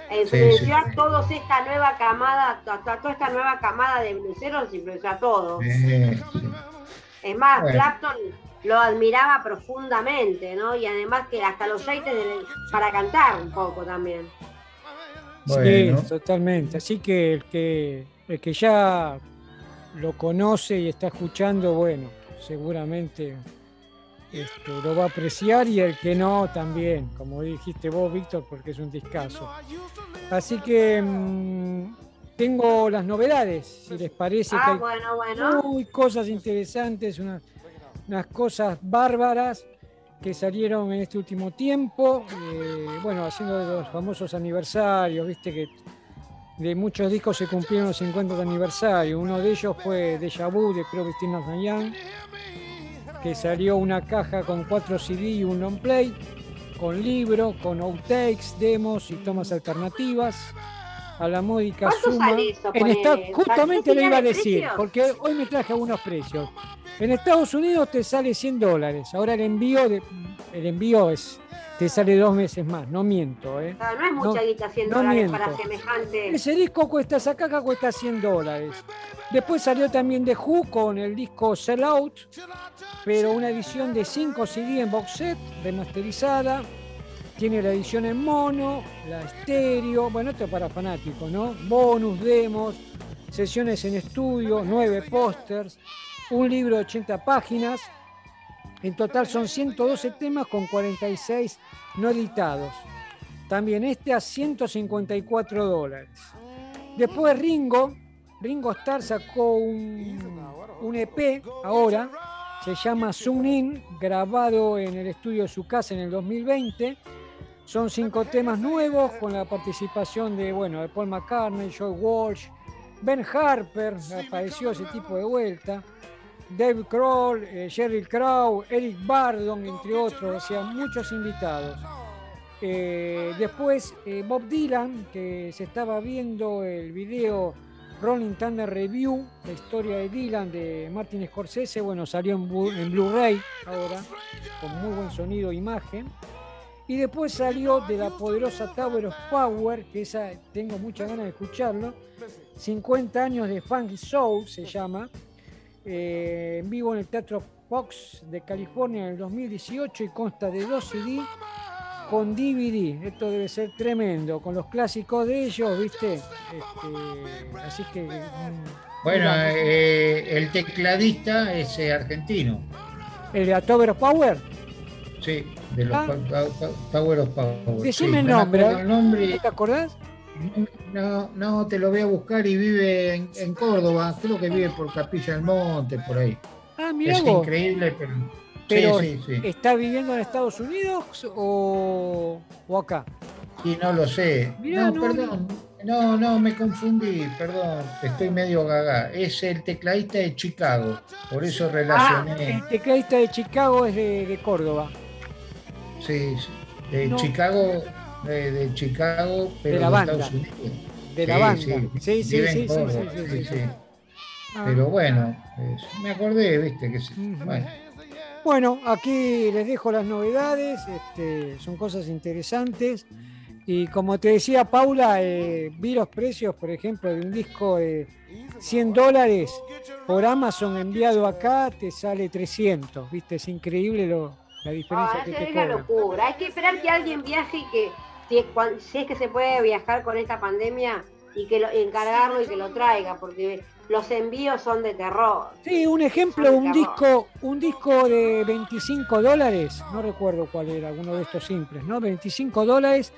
Eh, influenció sí. a todos esta nueva camada, a, a toda esta nueva camada de bluseros, influenció a todos. Eh, sí. Es más, Bueno. Clapton lo admiraba profundamente, ¿no? Y además que hasta los jaites de- para cantar un poco también. Bueno. Sí, totalmente. Así que el que el que ya lo conoce y está escuchando, bueno, seguramente este, lo va a apreciar y el que no también, como dijiste vos, Víctor, porque es un discazo. Así que mm, tengo las novedades, si les parece que Ah, hay bueno, bueno. muy cosas interesantes, unas, unas cosas bárbaras que salieron en este último tiempo. eh, bueno, haciendo de los famosos aniversarios, viste que de muchos discos se cumplieron los 50 aniversarios. Uno de ellos fue Deja Vu de Creo Cristina Young, que salió una caja con cuatro CD y un long play, con libro, con outtakes, demos y tomas alternativas. A la módica ¿Cuánto suma. eso, en esta- ¿Sabés justamente le iba a decir, porque hoy me traje algunos precios. En Estados Unidos te sale 100 dólares. Ahora el envío, de, el envío es, te sale dos meses más. No miento, ¿eh? No es mucha No, guita 100 no dólares miento. para semejante. Ese disco cuesta, esa caja cuesta 100 dólares. Después salió también The Who con el disco Sell Out, pero una edición de 5 CD en box set, remasterizada. Tiene la edición en mono, la estéreo, bueno, esto es para fanáticos, ¿no? Bonus, demos, sesiones en estudio, 9 pósters, un libro de 80 páginas. En total son 112 temas con 46 no editados. También este a 154 dólares. Después Ringo, Ringo Starr sacó un, un EP ahora, se llama Zoom In, grabado en el estudio de su casa en el 2020. Son cinco temas nuevos con la participación de, bueno, de Paul McCartney, Joe Walsh, Ben Harper, apareció ese tipo de vuelta, Dave Kroll, eh, Sheryl Crow, Eric Bardon, entre otros, o sea, muchos invitados. Eh, después eh, Bob Dylan, que se estaba viendo el video Rolling Thunder Review, la historia de Dylan de Martin Scorsese, bueno, salió en, Blu-ray ahora, con muy buen sonido e imagen. Y después salió de la poderosa Tower of Power, que esa tengo muchas ganas de escucharlo. 50 años de Funky Soul se llama, eh, en vivo en el Teatro Fox de California en el 2018 y consta de dos CD con DVD. Esto debe ser tremendo, con los clásicos de ellos, ¿viste? Este, así que. mm, Bueno, eh, el tecladista es eh, argentino, el de of Power. sí, de los Ah. Power of Power. Decime sí, el nombre, acuerdo ¿eh? el nombre. ¿No te acordás? No, no, te lo voy a buscar y vive en, en Córdoba, creo que vive por Capilla del Monte, por ahí. Ah, mira es vos. increíble, pero... Pero sí, sí, sí. ¿está viviendo en Estados Unidos o, o acá? Y no lo sé. Mirá, no, no, perdón. No, no, me confundí, perdón, estoy medio gaga. Es el tecladista de Chicago, por eso relacioné. El tecladista de Chicago es de, de Córdoba. Sí, sí. De No. Chicago, de, de Chicago, pero De la de banda. Estados Unidos. De la Sí, banda. sí, Sí, sí, sí, sí, Córdoba, sí, sí, sí, sí. sí. Ah. Pero bueno, es- me acordé, viste, que. Bueno, Bueno, aquí les dejo las novedades, este, son cosas interesantes. Y como te decía Paula, eh, vi los precios, por ejemplo, de un disco de 100 dólares por Amazon enviado acá, te sale 300, ¿viste? Es increíble lo, la diferencia Ah, que te es la cobran. locura. Hay que esperar que alguien viaje y que, si es, cuan- si es que se puede viajar con esta pandemia, y que lo, encargarlo y que lo traiga, porque los envíos son de terror. Sí, un ejemplo, un disco, un disco de 25 dólares, no recuerdo cuál era, alguno de estos simples, ¿no? 25 dólares,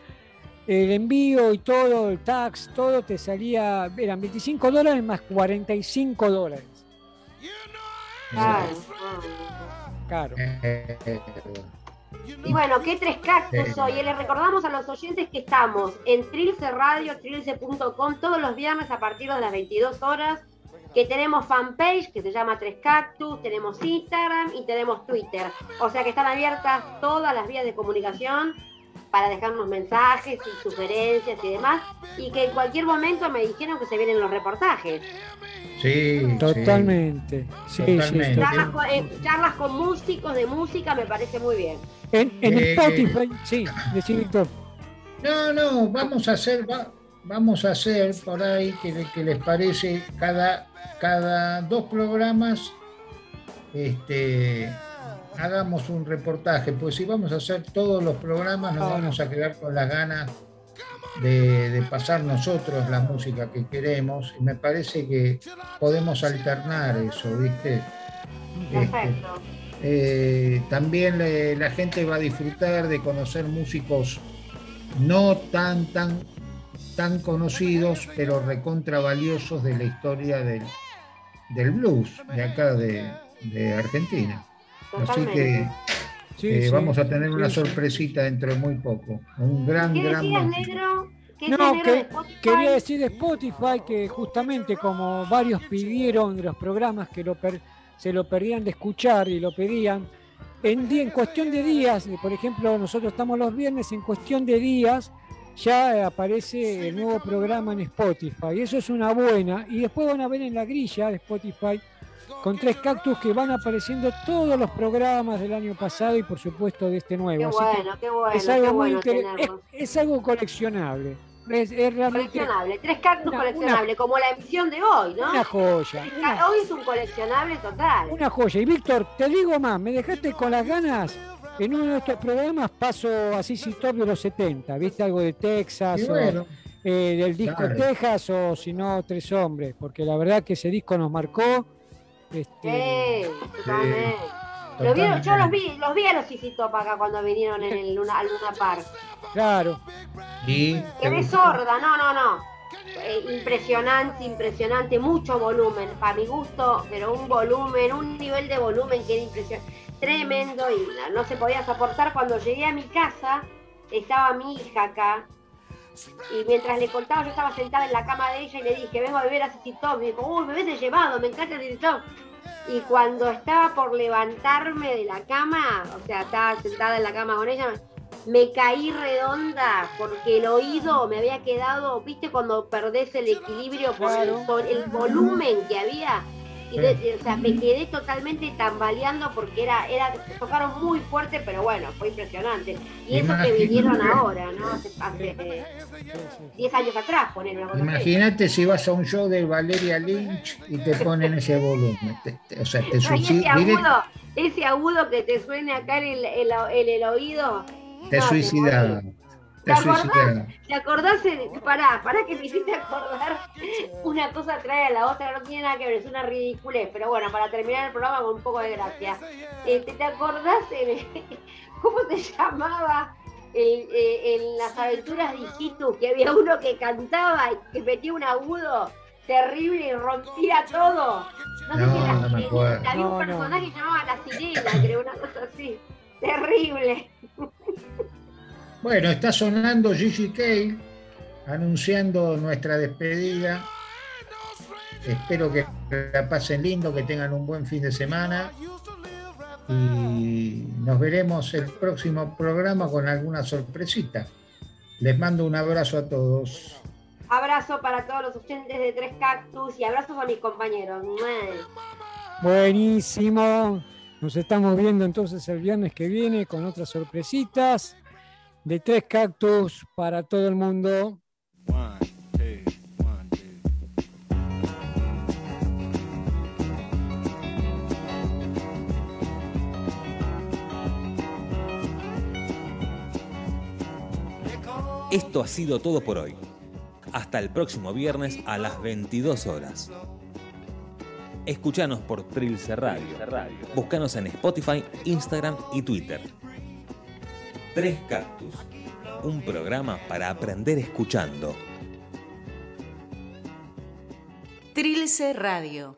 el envío y todo, el tax, todo te salía, eran 25 dólares más 45 dólares. Claro. Caro. Eh, eh, Y bueno, ¿qué tres cactus hoy? Y les recordamos a los oyentes que estamos en Trilce Radio, trilce.com, todos los viernes a partir de las 22 horas, que tenemos fanpage que se llama Tres Cactus, tenemos Instagram y tenemos Twitter. O sea que están abiertas todas las vías de comunicación para dejarnos mensajes y sugerencias y demás. Y que en cualquier momento me dijeron que se vienen los reportajes. Sí, sí. Totalmente. Sí, sí, Totalmente. Charlas con, eh, charlas con músicos de música me parece muy bien. En, en Eh, Spotify, sí, decí Víctor. No, no, vamos a hacer, va- vamos a hacer por ahí que, le- que les parece cada, cada dos programas este, hagamos un reportaje, pues si vamos a hacer todos los programas nos vamos a quedar con las ganas de, de pasar nosotros la música que queremos y me parece que podemos alternar eso, ¿viste? Este, Perfecto. eh, también le- la gente va a disfrutar de conocer músicos no tan, tan, tan conocidos, pero recontra valiosos de la historia del, del blues de acá de, de Argentina. Así que Sí, eh, sí, vamos a tener sí, una sí. sorpresita dentro de muy poco. Un gran, ¿Qué gran decías, músico. negro? ¿Qué No, negro, que, quería decir de Spotify que justamente como varios pidieron de los programas que lo per- se lo perdían de escuchar y lo pedían, en, en cuestión de días, por ejemplo, nosotros estamos los viernes, en cuestión de días ya aparece el nuevo programa en Spotify. Y eso es una buena. Y después van a ver en la grilla de Spotify con tres cactus que van apareciendo todos los programas del año pasado y por supuesto de este nuevo. Qué Así que bueno, qué bueno, es algo muy bueno es, es algo coleccionable. Es, es realmente Coleccionable, tres cactus Una- coleccionables, como la emisión de hoy, ¿no? una joya. Una, Hoy es un coleccionable total. una joya. Y Víctor, te digo más, me dejaste con las ganas. En uno de estos programas paso así si top de los 70, ¿viste? Algo de Texas, o, eh, del disco Claro. Texas, o si no, Tres Hombres, porque la verdad que ese disco nos marcó. Este, Sí, totalmente. Lo vieron- yo los vi, los vi a los Sisi Top acá cuando vinieron en el Luna, al Luna Park. Claro, y ¿te Quedé gustó? sorda, no, no, no. Eh, impresionante, impresionante, mucho volumen, para mi gusto, pero un volumen, un nivel de volumen que era impresionante, tremendo y no, no se podía soportar. Cuando llegué a mi casa, estaba mi hija acá, y mientras le contaba, yo estaba sentada en la cama de ella y le dije, vengo a beber a Sisi Top. Me dijo, uy, me hubiese llevado, me encanta Sisi Top. Y cuando estaba por levantarme de la cama, o sea, estaba sentada en la cama con ella, me caí redonda porque el oído me había quedado, viste, cuando perdés el equilibrio el, por el volumen que había. De- de- o sea, me quedé totalmente tambaleando porque era, era, tocaron muy fuerte, pero bueno, fue impresionante. Y eso que vinieron ahora, ¿no? Hace, hace, eh, sí, sí. 10 años atrás, poner una cosa. Imagínate si vas a un show de Valeria Lynch y te ponen ese volumen. Te- te- o sea, te Ay, ese suicidas. agudo, ese agudo que te suene acá en el, el- el- el oído. Te no, te suicidas. morís. Te ¿Te acordás? ¿Te acordás? de- Pará, pará que me hiciste acordar. Una cosa trae a la otra, no tiene nada que ver, es una ridiculez. Pero bueno, para terminar el programa con un poco de gracia. Este, ¿Te acordás de cómo se llamaba el- en las aventuras de Igitu? Que había uno que cantaba y que metía un agudo terrible y rompía todo. No sé si era no me acuerdo. Había un No, personaje que se llamaba La Sirena, creo, una cosa así. Terrible. Bueno, está sonando Gigi Cale anunciando nuestra despedida. Espero que la pasen lindo, que tengan un buen fin de semana. y nos veremos el próximo programa con alguna sorpresita. Les mando un abrazo a todos. Abrazo para todos los oyentes de Tres Cactus y abrazos a mis compañeros. Buenísimo. Nos estamos viendo entonces el viernes que viene con otras sorpresitas de Tres Cactus para todo el mundo. Esto ha sido todo por hoy. Hasta el próximo viernes a las 22 horas. Escuchanos por Trilce Radio. Búscanos en Spotify, Instagram y Twitter. Tres Cactus. Un programa para aprender escuchando. Trilce Radio.